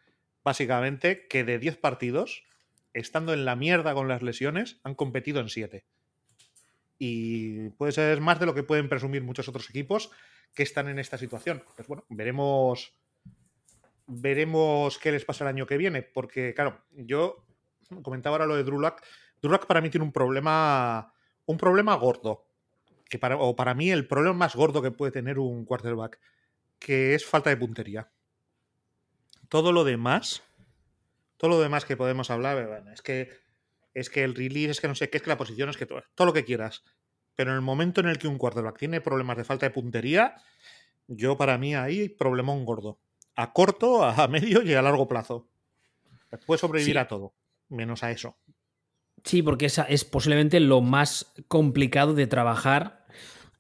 básicamente, que de diez partidos, estando en la mierda con las lesiones, han competido en siete. Y puede ser más de lo que pueden presumir muchos otros equipos que están en esta situación. Pues bueno, veremos. Veremos qué les pasa el año que viene. Porque, claro, yo comentaba ahora lo de Drulak. Drulak para mí tiene un problema. Un problema gordo. Que para, o para mí el problema más gordo que puede tener un quarterback. Que es falta de puntería. Todo lo demás. Todo lo demás que podemos hablar. es que. Es que el release, es que no sé qué, es que la posición, es que todo, todo lo que quieras pero en el momento en el que un quarterback tiene problemas de falta de puntería, yo para mí ahí problemón gordo. A corto, a medio y a largo plazo. Puede sobrevivir a todo, menos a eso. Sí, porque esa es posiblemente lo más complicado de trabajar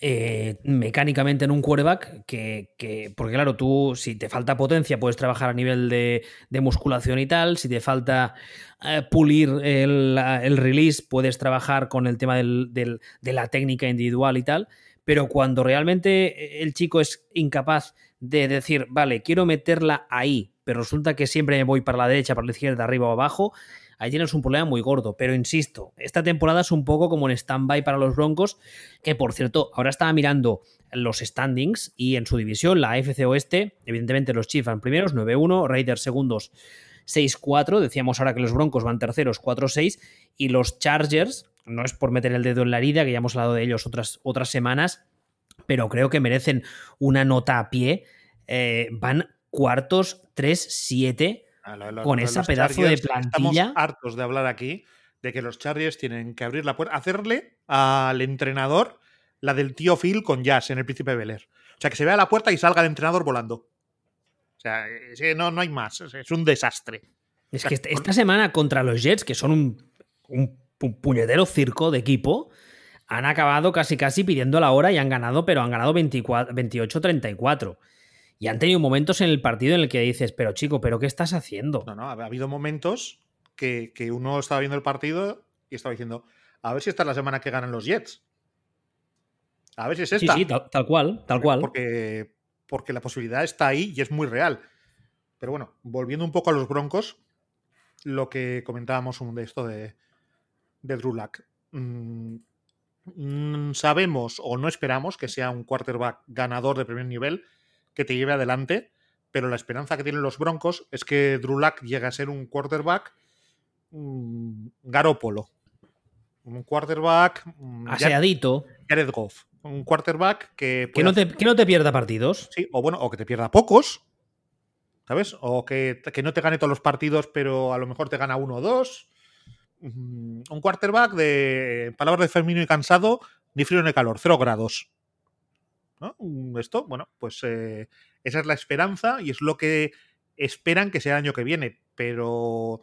eh, mecánicamente en un quarterback que, que, porque claro, tú si te falta potencia puedes trabajar a nivel de, musculación y tal, si te falta eh, pulir el, el, release puedes trabajar con el tema del, de la técnica individual y tal, pero cuando realmente el chico es incapaz de decir, vale, quiero meterla ahí, pero resulta que siempre me voy para la derecha, para la izquierda, arriba o abajo, ahí tienes un problema muy gordo. Pero insisto, esta temporada es un poco como en stand-by para los Broncos, que por cierto, ahora estaba mirando los standings y en su división, la FC Oeste, evidentemente los Chiefs van primeros, 9-1, Raiders segundos, 6-4, decíamos ahora que los Broncos van terceros, 4-6, y los Chargers, no es por meter el dedo en la herida, que ya hemos hablado de ellos otras, otras semanas, pero creo que merecen una nota a pie, eh, van cuartos 3-7 lo, con esa pedazo de plantilla. Estamos hartos de hablar aquí de que los Chargers tienen que abrir la puerta, hacerle al entrenador la del tío Phil con Jazz en el Príncipe Bel Air. O sea, que se vea la puerta y salga el entrenador volando. O sea, no, no hay más. Es un desastre. Es que esta semana contra los Jets, que son un, un, un puñetero circo de equipo, han acabado casi casi pidiendo la hora y han ganado, pero han ganado 28-34. Y han tenido momentos en el partido en el que dices, pero chico, ¿pero qué estás haciendo? No, no, ha habido momentos que, uno estaba viendo el partido y estaba diciendo, a ver si esta es la semana que ganan los Jets. A ver si es esta. Sí, sí, tal, cual, tal cual. Porque, porque la posibilidad está ahí y es muy real. Pero bueno, volviendo un poco a los Broncos, lo que comentábamos de esto de, de Drew. Mm, mm, sabemos o no esperamos que sea un quarterback ganador de primer nivel, que te lleve adelante, pero la esperanza que tienen los Broncos es que Drew Luck llegue a ser un quarterback um, garópolo. Un quarterback. Um, Aseadito. Jared Goff. Un quarterback que. Que no, te, que no, te, pierda partidos. Sí, o bueno, o que te pierda pocos. ¿Sabes? O que, que, no te gane todos los partidos, pero a lo mejor te gana uno o dos. Un quarterback de. Palabras de Fermino y cansado, ni frío ni calor, cero grados. ¿No? Esto, bueno, pues eh, esa es la esperanza y es lo que esperan que sea el año que viene, pero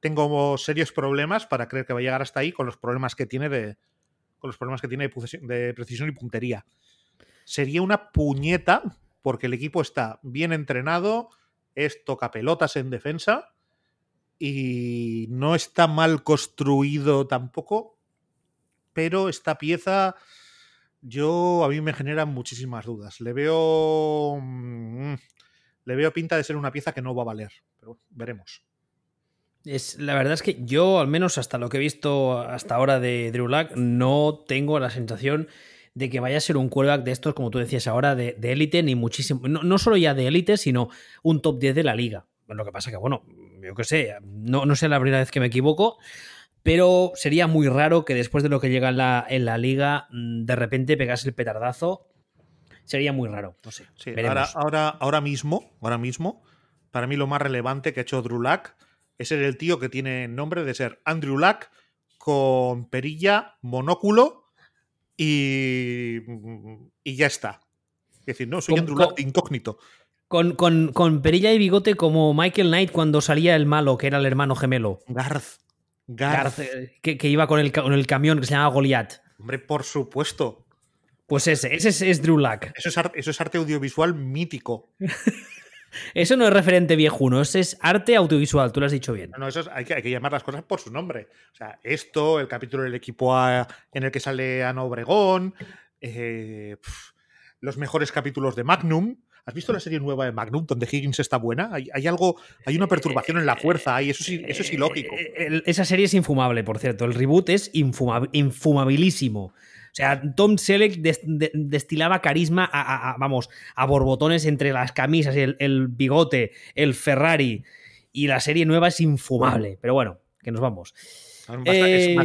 tengo serios problemas para creer que va a llegar hasta ahí con los problemas que tiene de con los problemas que tiene de precisión y puntería. Sería una puñeta porque el equipo está bien entrenado, es toca pelotas en defensa y no está mal construido tampoco, pero esta pieza yo a mí me generan muchísimas dudas. Le veo. Mm, le veo pinta de ser una pieza que no va a valer. Pero veremos. Es, la verdad es que yo, al menos hasta lo que he visto hasta ahora de Drew Luck, no tengo la sensación de que vaya a ser un quarterback de estos, como tú decías ahora, de élite, ni muchísimo. No, no, solo ya de élite, sino un top 10 de la liga. Lo que pasa que, bueno, yo qué sé, no, no sé la primera vez que me equivoco, pero sería muy raro que después de lo que llega en la, en la liga, mm, de repente pegase el petardazo. Sería muy raro, no sé. ahora, ahora, ahora mismo, ahora mismo, para mí lo más relevante que ha hecho Drew Luck es ser el tío que tiene nombre de ser Andrew Luck con perilla, monóculo y, y ya está. Es decir, no, soy Andrew Luck incógnito. Con, con, con, perilla y bigote como Michael Knight cuando salía el malo, que era el hermano gemelo. Garth. Garth, que, iba con el, con el, camión que se llamaba Goliath. Hombre, por supuesto. Pues ese, ese es, Drew Luck. Eso es, arte, eso es arte audiovisual mítico. eso no es referente viejuno, eso es arte audiovisual, tú lo has dicho bien. No, eso hay, que, hay, que, llamar las cosas por su nombre. O sea, esto, el capítulo del equipo A en el que sale Ana Obregón, eh, los mejores capítulos de Magnum. ¿Has visto la serie nueva de Magnum donde Higgins está buena? Hay, algo, hay una perturbación en la fuerza y eso, es, eso es ilógico. Eh, esa serie es infumable, por cierto. El reboot es infumabilísimo. O sea, Tom Selleck destilaba carisma a, vamos, a borbotones entre las camisas, el, el bigote, el Ferrari. Y la serie nueva es infumable. Pero bueno, que nos vamos. Eh,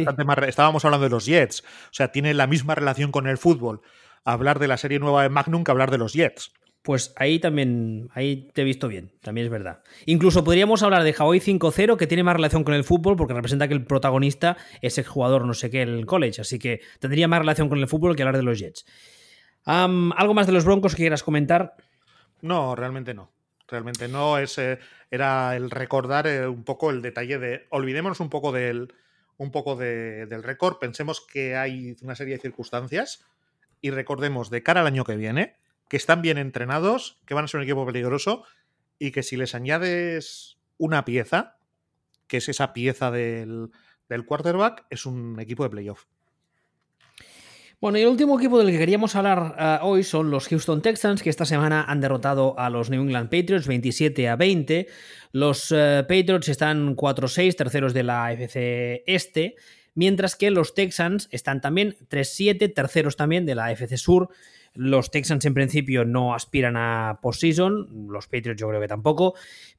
estábamos hablando de los Jets. O sea, tiene la misma relación con el fútbol hablar de la serie nueva de Magnum que hablar de los Jets. Pues ahí también, ahí te he visto bien, también es verdad. Incluso podríamos hablar de Hawaii 5-0, que tiene más relación con el fútbol, porque representa que el protagonista es el jugador no sé qué el college, así que tendría más relación con el fútbol que hablar de los Jets. ¿Algo más de los Broncos que quieras comentar? No, realmente no. Realmente no. Era el recordar eh, un poco el detalle de. Olvidémonos un poco del, un poco del récord. Pensemos que hay una serie de circunstancias y recordemos de cara al año que viene que están bien entrenados, que van a ser un equipo peligroso y que si les añades una pieza, que es esa pieza del, del quarterback, es un equipo de playoff. Bueno, y el último equipo del que queríamos hablar uh, hoy son los Houston Texans, que esta semana han derrotado a los New England Patriots 27 a 20. Los uh, Patriots están 4-6, terceros de la FC Este, mientras que los Texans están también 3-7, terceros también de la FC Sur. Los Texans en principio no aspiran a postseason, los Patriots yo creo que tampoco,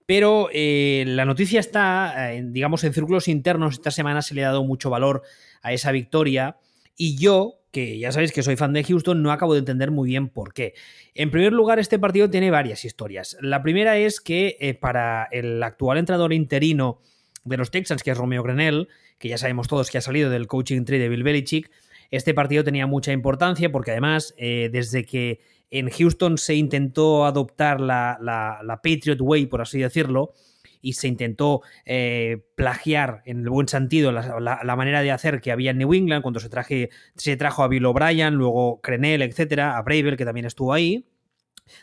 pero eh, la noticia está, eh, digamos, en círculos internos. Esta semana se le ha dado mucho valor a esa victoria y yo, que ya sabéis que soy fan de Houston, no acabo de entender muy bien por qué. En primer lugar, este partido tiene varias historias. La primera es que eh, para el actual entrenador interino de los Texans, que es Romeo Grenell, que ya sabemos todos que ha salido del coaching tree de Bill Belichick, este partido tenía mucha importancia porque además, eh, desde que en Houston se intentó adoptar la, la, Patriot Way, por así decirlo, y se intentó eh, plagiar en el buen sentido la, la, manera de hacer que había en New England cuando se, traje, se trajo a Bill O'Brien, luego Crenel, etcétera, a Bravel, que también estuvo ahí.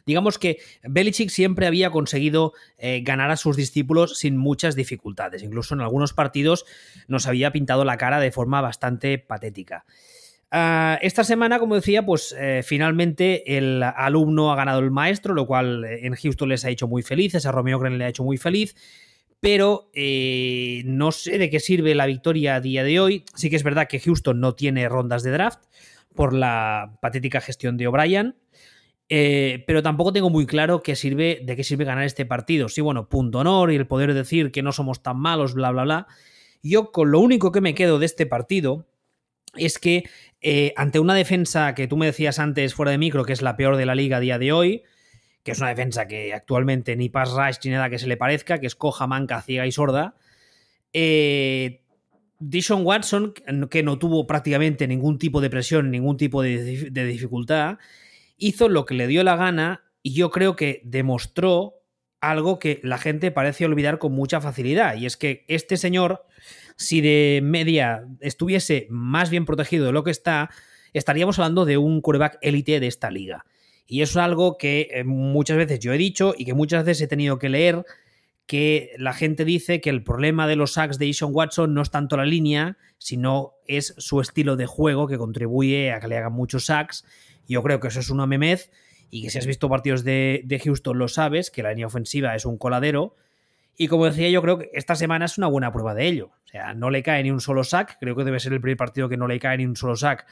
Digamos que Belichick siempre había conseguido eh, ganar a sus discípulos sin muchas dificultades. Incluso en algunos partidos nos había pintado la cara de forma bastante patética. Uh, esta semana, como decía, pues eh, finalmente el alumno ha ganado el maestro, lo cual eh, en Houston les ha hecho muy felices, a Romeo Gren le ha hecho muy feliz, pero no sé de qué sirve la victoria a día de hoy. Sí que es verdad que Houston no tiene rondas de draft por la patética gestión de O'Brien. Eh, pero tampoco tengo muy claro qué sirve, de qué sirve ganar este partido. Sí, bueno, punto honor y el poder decir que no somos tan malos, bla, bla, bla. Yo con lo único que me quedo de este partido es que eh, ante una defensa que tú me decías antes fuera de micro, que es la peor de la liga a día de hoy, que es una defensa que actualmente ni pass rush ni nada que se le parezca, que es coja, manca, ciega y sorda, eh, Dishon Watson, que no tuvo prácticamente ningún tipo de presión, ningún tipo de dificultad, hizo lo que le dio la gana y yo creo que demostró algo que la gente parece olvidar con mucha facilidad, y es que este señor si de media estuviese más bien protegido de lo que está, estaríamos hablando de un quarterback élite de esta liga. Y eso es algo que eh, muchas veces yo he dicho y que muchas veces he tenido que leer, que la gente dice que el problema de los sacks de Eason Watson no es tanto la línea, sino es su estilo de juego que contribuye a que le hagan muchos sacks. Yo creo que eso es una memez y que si has visto partidos de, de Houston lo sabes, que la línea ofensiva es un coladero y como decía, yo creo que esta semana es una buena prueba de ello. O sea, no le cae ni un solo sack. Creo que debe ser el primer partido que no le cae ni un solo sack.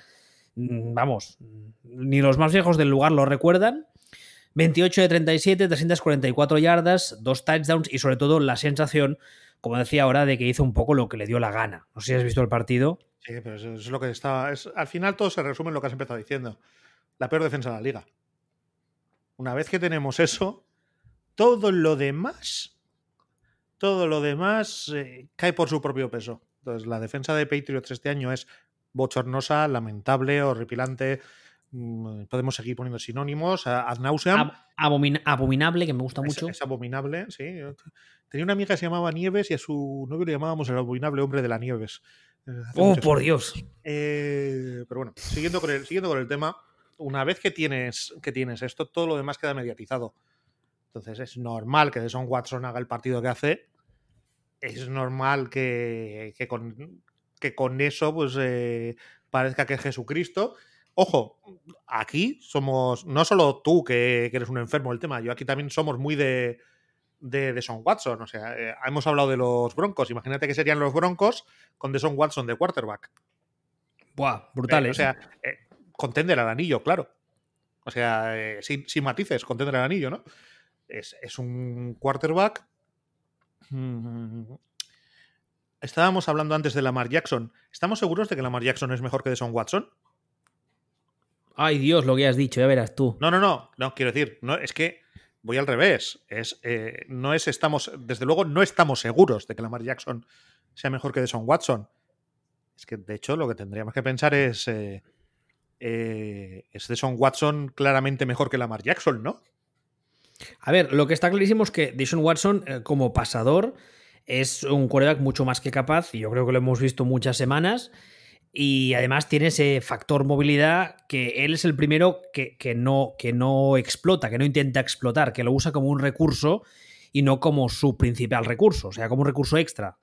Mm, vamos, ni los más viejos del lugar lo recuerdan. 28 de 37, 344 yardas, dos touchdowns y sobre todo la sensación, como decía ahora, de que hizo un poco lo que le dio la gana. No sé si has visto el partido. Sí, pero eso es lo que estaba. Es, al final todo se resume en lo que has empezado diciendo. La peor defensa de la liga. Una vez que tenemos eso, todo lo demás todo lo demás eh, cae por su propio peso. Entonces, la defensa de Patriots este año es bochornosa, lamentable, horripilante. Mm, podemos seguir poniendo sinónimos. Ad nauseam. Ab abomin abominable, que me gusta mucho. Es, abominable, sí. Tenía una amiga que se llamaba Nieves y a su novio le llamábamos el abominable hombre de la Nieves. Eh, oh, por Dios. Eh, pero bueno, siguiendo con, el, siguiendo con el tema, una vez que tienes, que tienes esto, todo lo demás queda mediatizado. Entonces es normal que Deson Watson haga el partido que hace. Es normal que, que, con, que con, eso pues eh, parezca que es Jesucristo. Ojo, aquí somos, no solo tú que, que, eres un enfermo del tema, yo aquí también somos muy de, de, de Son Watson. O sea, eh, hemos hablado de los Broncos. Imagínate que serían los Broncos con Deson Watson de quarterback. Buah, brutales. Eh, o sea, eh, contender al anillo, claro. O sea, sin, sin matices, contender al anillo, ¿no? es, es un quarterback. Estábamos hablando antes de Lamar Jackson. ¿Estamos seguros de que Lamar Jackson es mejor que Deson Watson? Ay, Dios, lo que has dicho, ya verás tú. No, no, no, no, quiero decir, no, es que voy al revés. Es, eh, no es, estamos, desde luego, no estamos seguros de que Lamar Jackson sea mejor que Deson Watson. Es que, de hecho, lo que tendríamos que pensar es. Eh, eh, es Deson Watson claramente mejor que Lamar Jackson, ¿no? A ver, lo que está clarísimo es que Dishon Watson, eh, como pasador, es un quarterback mucho más que capaz, y yo creo que lo hemos visto muchas semanas. Y además tiene ese factor movilidad que él es el primero que, que, no, que no explota, que no intenta explotar, que lo usa como un recurso y no como su principal recurso, o sea, como un recurso extra.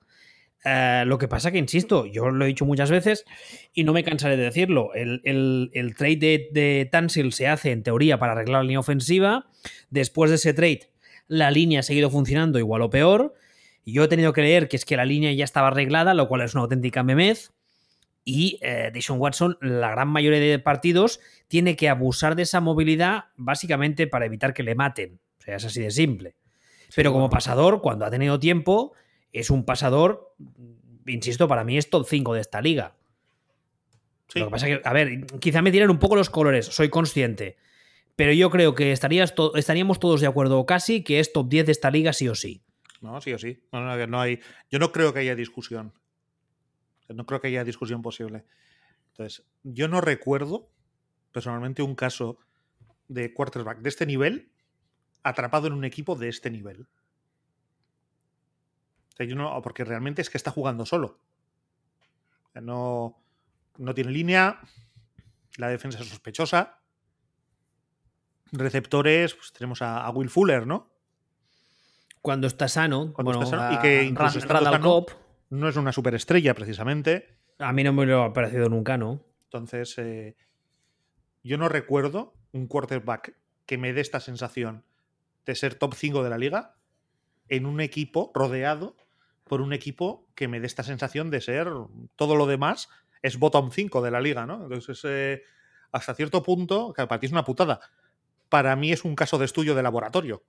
Uh, lo que pasa que, insisto, yo lo he dicho muchas veces y no me cansaré de decirlo. El, el, el trade de, de, Tansil se hace en teoría para arreglar la línea ofensiva. Después de ese trade, la línea ha seguido funcionando igual o peor. Yo he tenido que leer que es que la línea ya estaba arreglada, lo cual es una auténtica memez. Y eh, Watson, la gran mayoría de partidos, tiene que abusar de esa movilidad básicamente para evitar que le maten. O sea, es así de simple. Sí, Pero como pasador, cuando ha tenido tiempo, es un pasador, insisto, para mí es top 5 de esta liga. Sí. Lo que pasa es que, a ver, quizá me tiran un poco los colores, soy consciente. Pero yo creo que estarías to estaríamos todos de acuerdo casi que es top 10 de esta liga sí o sí. No, sí o sí. No, no, no hay, yo no creo que haya discusión. No creo que haya discusión posible. Entonces, yo no recuerdo personalmente un caso de quarterback de este nivel atrapado en un equipo de este nivel. O sea, yo no, porque realmente es que está jugando solo. O sea, no, no tiene línea, la defensa es sospechosa. Receptores, pues tenemos a, a Will Fuller, ¿no? Cuando está sano, Cuando bueno, está sano, a- y que incluso sano, no es una superestrella precisamente. a mí no me lo ha parecido nunca, ¿no? Entonces, eh, yo no recuerdo un quarterback que me dé esta sensación de ser top 5 de la liga en un equipo rodeado por un equipo que me dé esta sensación de ser todo lo demás es bottom 5 de la liga, ¿no? Entonces, eh, hasta cierto punto, que para ti es una putada. Para mí es un caso de estudio de laboratorio.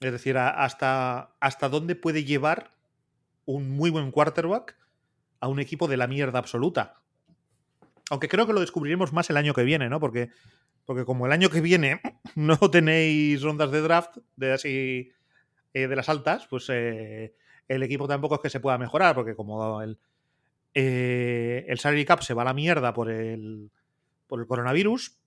Es decir, hasta, hasta dónde puede llevar un muy buen quarterback a un equipo de la mierda absoluta. Aunque creo que lo descubriremos más el año que viene, ¿no? Porque, porque como el año que viene no tenéis rondas de draft de así eh, de las altas, pues eh, el equipo tampoco es que se pueda mejorar, porque como el, eh, el salary cap se va a la mierda por el, por el coronavirus,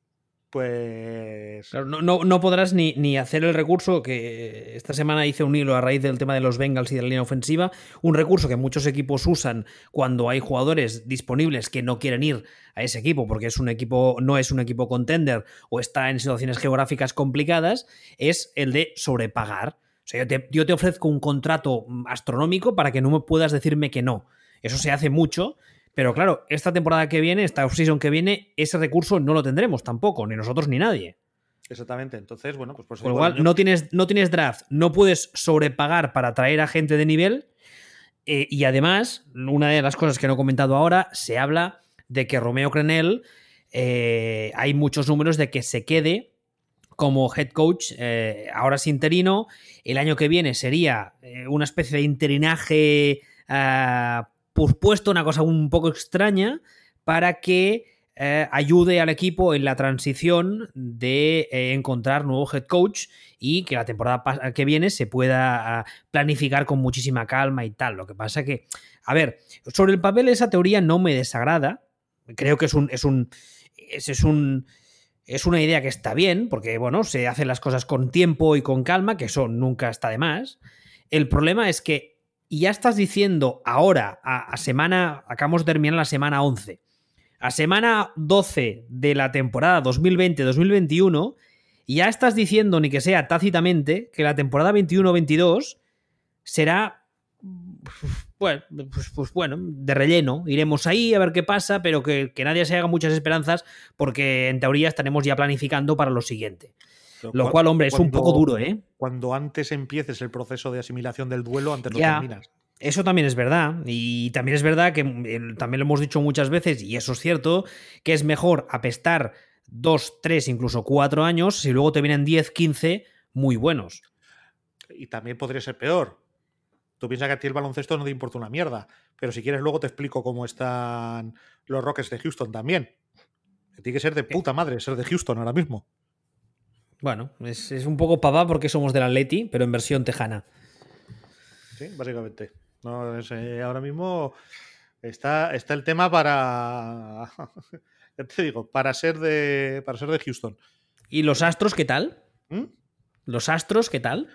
pues... No, no, no podrás ni, ni hacer el recurso que esta semana hice un hilo a raíz del tema de los Bengals y de la línea ofensiva, un recurso que muchos equipos usan cuando hay jugadores disponibles que no quieren ir a ese equipo porque es un equipo no es un equipo contender o está en situaciones geográficas complicadas, es el de sobrepagar. O sea, yo te, yo te ofrezco un contrato astronómico para que no me puedas decirme que no. Eso se hace mucho, pero claro, esta temporada que viene, esta offseason que viene, ese recurso no lo tendremos tampoco, ni nosotros ni nadie. Exactamente. Entonces, bueno, pues por eso Con lo cual, no tienes, no tienes draft, no puedes sobrepagar para traer a gente de nivel. eh, y además, una de las cosas que no he comentado ahora, se habla de que Romeo Crenel, eh, hay muchos números de que se quede como head coach, eh, ahora es interino, el año que viene sería eh, una especie de interinaje ah, pospuesto, una cosa un poco extraña, para que eh, ayude al equipo en la transición de eh, encontrar nuevo head coach y que la temporada que viene se pueda ah, planificar con muchísima calma y tal. Lo que pasa que, a ver, sobre el papel esa teoría no me desagrada. Creo que es un. Es un. Es un. Es una idea que está bien, porque bueno, se hacen las cosas con tiempo y con calma, que eso nunca está de más. El problema es que ya estás diciendo ahora, a, semana, acabamos de terminar la semana 11, a semana 12 de la temporada 2020-2021, ya estás diciendo, ni que sea tácitamente, que la temporada 21-22 será, bueno, pues, pues bueno, de relleno. Iremos ahí a ver qué pasa, pero que, que nadie se haga muchas esperanzas porque en teoría estaremos ya planificando para lo siguiente. Lo cu- cual, hombre, es un poco duro, ¿eh? Cuando antes empieces el proceso de asimilación del duelo, antes lo Ya. terminas. Eso también es verdad. Y también es verdad que también lo hemos dicho muchas veces, y eso es cierto, que es mejor apestar dos, tres, incluso cuatro años si luego te vienen 10, 15 muy buenos. Y también podría ser peor. Tú piensas que a ti el baloncesto no te importa una mierda. Pero si quieres, luego te explico cómo están los Rockets de Houston también. Que tiene que ser de puta madre ser de Houston ahora mismo. Bueno, es, es un poco papá porque somos del Atleti, pero en versión tejana. Sí, básicamente. No, es, eh, ahora mismo está, está el tema para. ya te digo, para ser de. Para ser de Houston. ¿Y los astros qué tal? ¿Mm? ¿Los astros qué tal?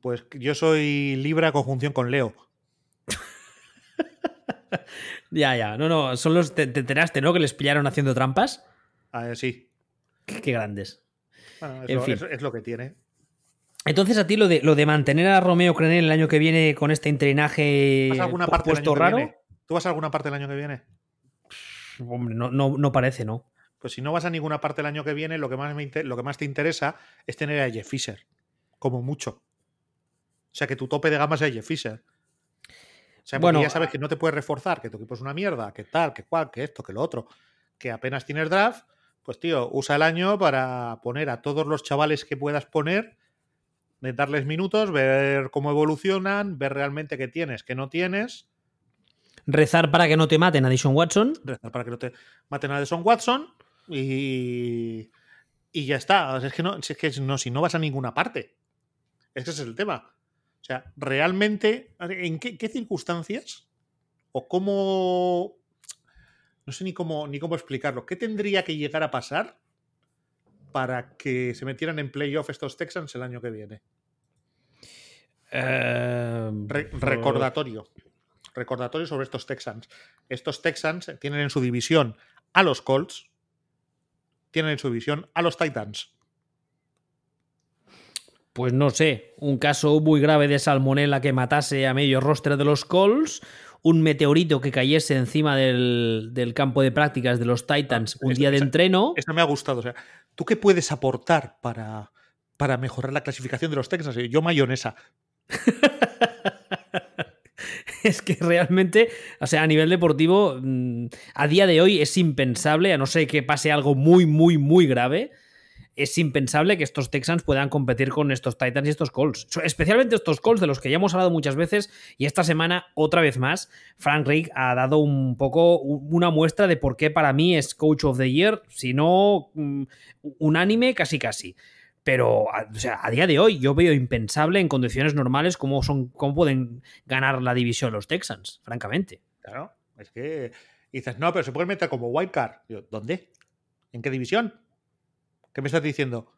Pues yo soy Libra conjunción con Leo. ya, ya. No, no, son los. Te, te enteraste, ¿no? Que les pillaron haciendo trampas. Ah, sí. Qué, qué grandes. Bueno, es, En lo, fin. es- es lo que tiene. Entonces, a ti lo de, lo de mantener a Romeo Crenel el año que viene con este interinaje ¿Vas a alguna parte puesto año que raro? viene? ¿Tú vas a alguna parte del año que viene? Hombre, no, no, no parece, ¿no? Pues si no vas a ninguna parte el año que viene, lo que más, me lo que más te interesa es tener a Jeff Fisher, como mucho. O sea, que tu tope de gama sea Jeff Fisher. O sea, Bueno, ya sabes que no te puedes reforzar, que tu equipo es una mierda, que tal, que cual, que esto, que lo otro. Que apenas tienes draft, pues tío, usa el año para poner a todos los chavales que puedas poner, darles minutos, ver cómo evolucionan, ver realmente qué tienes, qué no tienes, Rezar para que no te maten a Dishon Watson. rezar para que no te maten a Deson Watson y, y ya está. O sea, es que, no, es que no, si no vas a ninguna parte. Ese es el tema. O sea, realmente, ¿en qué, qué circunstancias o cómo... No sé ni cómo, ni cómo explicarlo. ¿Qué tendría que llegar a pasar para que se metieran en playoff estos Texans el año que viene? Eh, Re- recordatorio. Recordatorio sobre estos Texans. Estos Texans tienen en su división a los Colts, tienen en su división a los Titans. Pues no sé, un caso muy grave de salmonela que matase a medio roster de los Colts, un meteorito que cayese encima del, del campo de prácticas de los Titans un Eso- día de entreno. Eso me ha gustado. O sea, ¿tú qué puedes aportar para, para mejorar la clasificación de los Texans? Yo mayonesa. Es que realmente, o sea, a nivel deportivo, mm, a día de hoy es impensable, a no ser que pase algo muy, muy, muy grave, es impensable que estos Texans puedan competir con estos Titans y estos Colts. Especialmente estos Colts de los que ya hemos hablado muchas veces y esta semana, otra vez más, Frank Rick ha dado un poco una muestra de por qué para mí es Coach of the Year, si no mm, unánime, casi casi. Pero, o sea, a día de hoy yo veo impensable en condiciones normales cómo, son, cómo pueden ganar la división los Texans, francamente. Claro. Es que dices, no, pero se pueden meter como wildcard. ¿Dónde? ¿En qué división? ¿Qué me estás diciendo?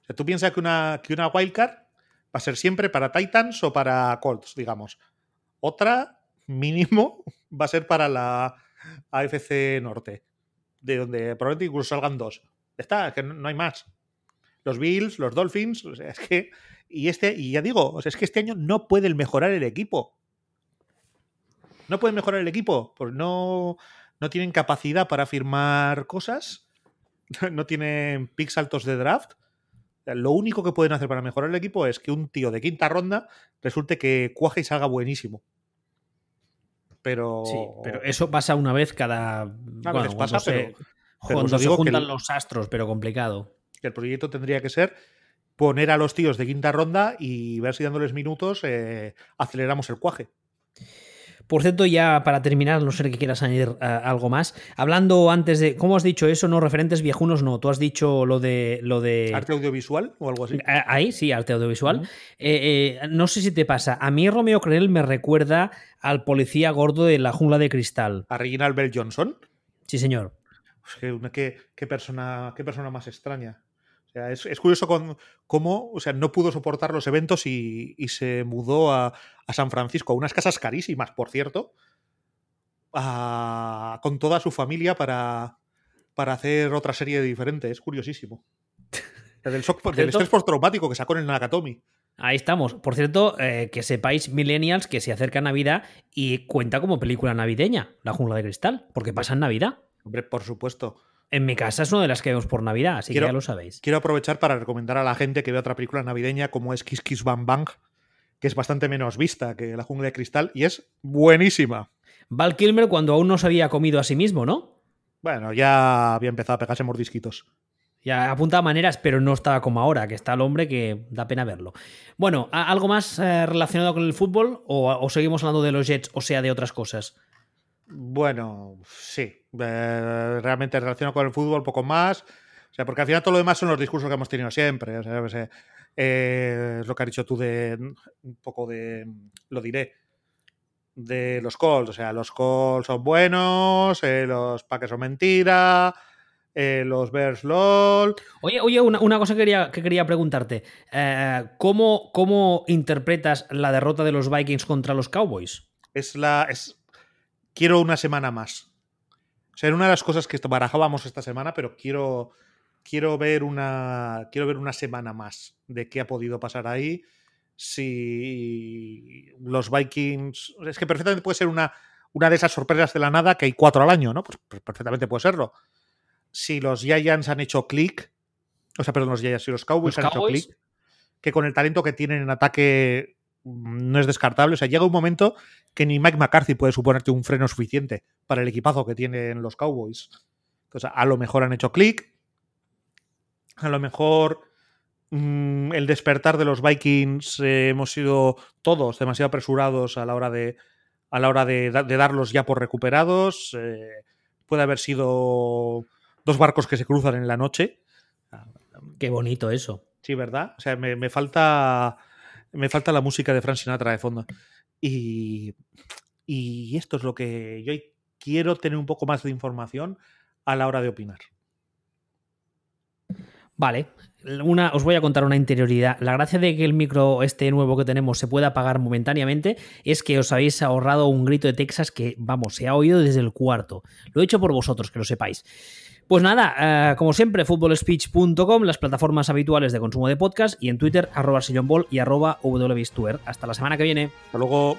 O sea, tú piensas que una, que una wildcard va a ser siempre para Titans o para Colts, digamos. Otra, mínimo, va a ser para la AFC Norte, de donde probablemente incluso salgan dos. Está, es que no, hay más. Los Bills, los Dolphins, o sea, es que. Y este, y ya digo, o sea, es que este año no pueden mejorar el equipo. No pueden mejorar el equipo, porque no, no tienen capacidad para firmar cosas, no tienen picks altos de draft. Lo único que pueden hacer para mejorar el equipo es que un tío de quinta ronda resulte que cuaje y salga buenísimo. Pero. Sí, pero eso pasa una vez cada. bueno, cuando se- pero- cuando se juntan el- los astros, pero complicado. que el proyecto tendría que ser poner a los tíos de quinta ronda y ver si dándoles minutos eh, aceleramos el cuaje. Por cierto, ya para terminar, no sé que quieras añadir eh, algo más. Hablando antes de. ¿Cómo has dicho eso? No, referentes viejunos, no. Tú has dicho lo de. Lo de ¿Arte audiovisual o algo así? Eh, Ahí, sí, arte audiovisual. Eh, eh, no sé si te pasa. A mí Romeo Crenel me recuerda al policía gordo de la jungla de cristal. ¿A Reginald Bell Johnson? Sí, señor. Pues qué- qué persona, qué persona más extraña. O sea, es, es curioso con, cómo o sea, no pudo soportar los eventos y, y se mudó a, a San Francisco, a unas casas carísimas, por cierto, a- con toda su familia para, para hacer otra serie diferente. Es curiosísimo. Del, shock, del cierto- estrés postraumático que sacó en el Nakatomi. Ahí estamos. Por cierto, eh, que sepáis, millennials, que se acerca Navidad y cuenta como película navideña, La jungla de cristal, porque pasa en Navidad. Hombre, por supuesto. En mi casa es una de las que vemos por Navidad, así Quiero- que ya lo sabéis. Quiero aprovechar para recomendar a la gente que vea otra película navideña como es Kiss Kiss Bang Bang, que es bastante menos vista que La Jungla de Cristal y es buenísima. Val Kilmer cuando aún no se había comido a sí mismo, ¿no? Bueno, ya había empezado a pegarse mordisquitos. Ya apunta maneras, pero no estaba como ahora, que está el hombre que da pena verlo. Bueno, ¿a- ¿algo más eh, relacionado con el fútbol o, o seguimos hablando de los Jets, o sea, de otras cosas? Bueno, sí. Eh, realmente relacionado con el fútbol, poco más. O sea, porque al final todo lo demás son los discursos que hemos tenido siempre. O sea, eh, es lo que has dicho tú de un poco de. Lo diré. De los calls. O sea, los calls son buenos, eh, los paques son mentira. eh, los Bears LOL. Oye, oye, una, una cosa que quería, que quería preguntarte. ¿cómo, ¿Cómo interpretas la derrota de los Vikings contra los Cowboys? Es la. Es, quiero una semana más. O sea, era una de las cosas que barajábamos esta semana, pero quiero, quiero, ver una, quiero ver una semana más de qué ha podido pasar ahí. Si los Vikings. Es que perfectamente puede ser una, una de esas sorpresas de la nada que hay cuatro al año, ¿no? Pues, pues perfectamente puede serlo. Si los Giants han hecho clic, o sea, perdón, los Giants, si los Cowboys han hecho clic, que con el talento que tienen en ataque no es descartable. O sea, llega un momento que ni Mike McCarthy puede suponerte un freno suficiente para el equipazo que tienen los Cowboys. Entonces, a lo mejor han hecho clic. A lo mejor mm, el despertar de los Vikings eh, hemos sido todos demasiado apresurados a la hora de, a la hora de, darlos ya por recuperados. Eh, puede haber sido dos barcos que se cruzan en la noche. Qué bonito eso. Sí, ¿verdad? O sea, me, falta. Me falta la música de Frank Sinatra de fondo. Y, y esto es lo que yo quiero tener un poco más de información a la hora de opinar. Vale, una, os voy a contar una interioridad. La gracia de que el micro este nuevo que tenemos se pueda apagar momentáneamente es que os habéis ahorrado un grito de Texas que, vamos, se ha oído desde el cuarto. Lo he hecho por vosotros, que lo sepáis. Pues nada, eh, como siempre, footballspeech.com, las plataformas habituales de consumo de podcast y en Twitter, arroba y arroba Hasta la semana que viene. Hasta luego.